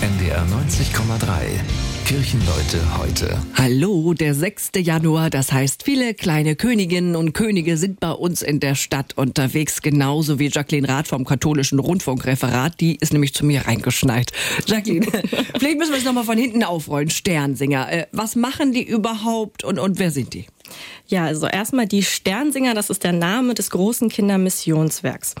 NDR 90,3. Kirchenleute heute. Hallo, der 6. Januar, das heißt, viele kleine Königinnen und Könige sind bei uns in der Stadt unterwegs, genauso wie Jacqueline Rath vom katholischen Rundfunkreferat, die ist nämlich zu mir reingeschneit. Jacqueline, vielleicht müssen wir es nochmal von hinten aufrollen, Sternsinger. Äh, was machen die überhaupt und, und wer sind die? Ja, also erstmal die Sternsinger, das ist der Name des großen Kindermissionswerks.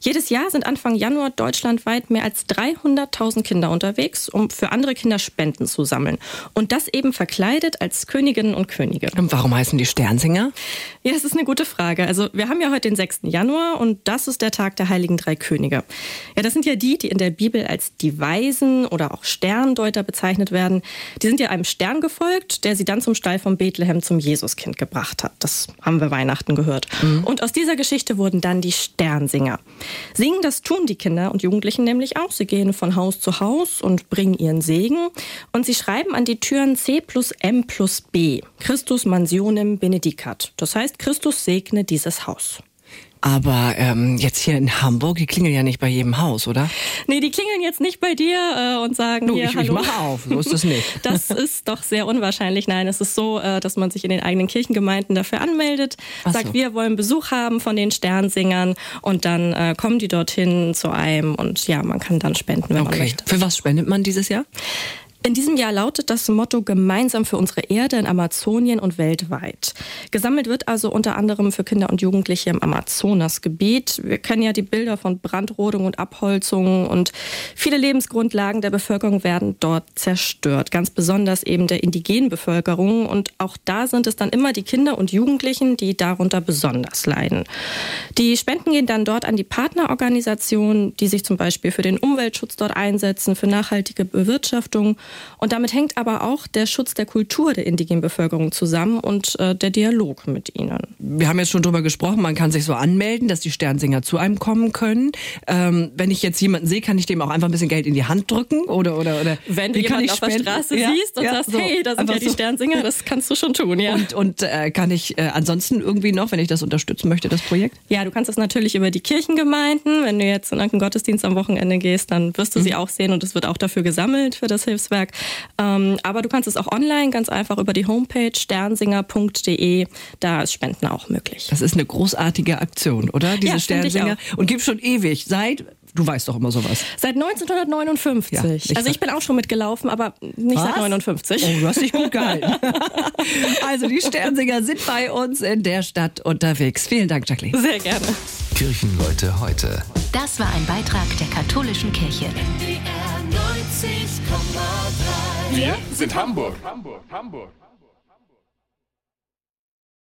Jedes Jahr sind Anfang Januar deutschlandweit mehr als 300.000 Kinder unterwegs, um für andere Kinder Spenden zu sammeln. Und das eben verkleidet als Königinnen und Könige. Und warum heißen die Sternsinger? Ja, das ist eine gute Frage. Also wir haben ja heute den 6. Januar und das ist der Tag der heiligen drei Könige. Ja, das sind ja die, die in der Bibel als die Weisen oder auch Sterndeuter bezeichnet werden. Die sind ja einem Stern gefolgt, der sie dann zum Stall von Bethlehem zum Jesuskind gebracht hat. Das haben wir Weihnachten gehört. Mhm. Und aus dieser Geschichte wurden dann die Sternsinger. Singen, das tun die Kinder und Jugendlichen nämlich auch. Sie gehen von Haus zu Haus und bringen ihren Segen. Und sie schreiben an die Türen C plus M plus B. Christus mansionem benedicat. Das heißt, Christus segne dieses Haus. Aber ähm, jetzt hier in Hamburg, die klingeln ja nicht bei jedem Haus, oder? Nee, die klingeln jetzt nicht bei dir äh, und sagen du, hier, ich, hallo. ich mach auf, so ist das nicht. das ist doch sehr unwahrscheinlich. Nein, es ist so, äh, dass man sich in den eigenen Kirchengemeinden dafür anmeldet, Ach sagt, so. wir wollen Besuch haben von den Sternsingern und dann äh, kommen die dorthin zu einem und ja, man kann dann spenden, wenn okay. man möchte. Für was spendet man dieses Jahr? In diesem Jahr lautet das Motto Gemeinsam für unsere Erde in Amazonien und weltweit. Gesammelt wird also unter anderem für Kinder und Jugendliche im Amazonasgebiet. Wir kennen ja die Bilder von Brandrodung und Abholzung und viele Lebensgrundlagen der Bevölkerung werden dort zerstört. Ganz besonders eben der indigenen Bevölkerung. Und auch da sind es dann immer die Kinder und Jugendlichen, die darunter besonders leiden. Die Spenden gehen dann dort an die Partnerorganisationen, die sich zum Beispiel für den Umweltschutz dort einsetzen, für nachhaltige Bewirtschaftung und damit hängt aber auch der Schutz der Kultur der indigenen Bevölkerung zusammen und äh, der Dialog mit ihnen. Wir haben jetzt schon drüber gesprochen, man kann sich so anmelden, dass die Sternsinger zu einem kommen können. Ähm, wenn ich jetzt jemanden sehe, kann ich dem auch einfach ein bisschen Geld in die Hand drücken oder oder oder wenn du jemanden auf der Straße ja, siehst und ja, sagst, so. hey, da sind ja die so. Sternsinger, das kannst du schon tun, ja. Und, und äh, kann ich äh, ansonsten irgendwie noch, wenn ich das unterstützen möchte, das Projekt? Ja, du kannst das natürlich über die Kirchengemeinden. Wenn du jetzt in irgendeinen Gottesdienst am Wochenende gehst, dann wirst du mhm. sie auch sehen und es wird auch dafür gesammelt für das Hilfswerk. Netzwerk. Ähm, aber du kannst es auch online ganz einfach über die Homepage sternsinger.de. Da ist Spenden auch möglich. Das ist eine großartige Aktion, oder? Diese ja, Sternsinger. Und gibt schon ewig. Seit Du weißt doch immer sowas. Seit 1959. Ja, ich also ich bin auch schon mitgelaufen, aber nicht Was? seit 59. Oh, du hast dich gut gehalten. also die Sternsinger sind bei uns in der Stadt unterwegs. Vielen Dank, Jacqueline. Sehr gerne. Kirchenleute heute. Das war ein Beitrag der katholischen Kirche. Wir sind Hamburg. Hamburg, Hamburg.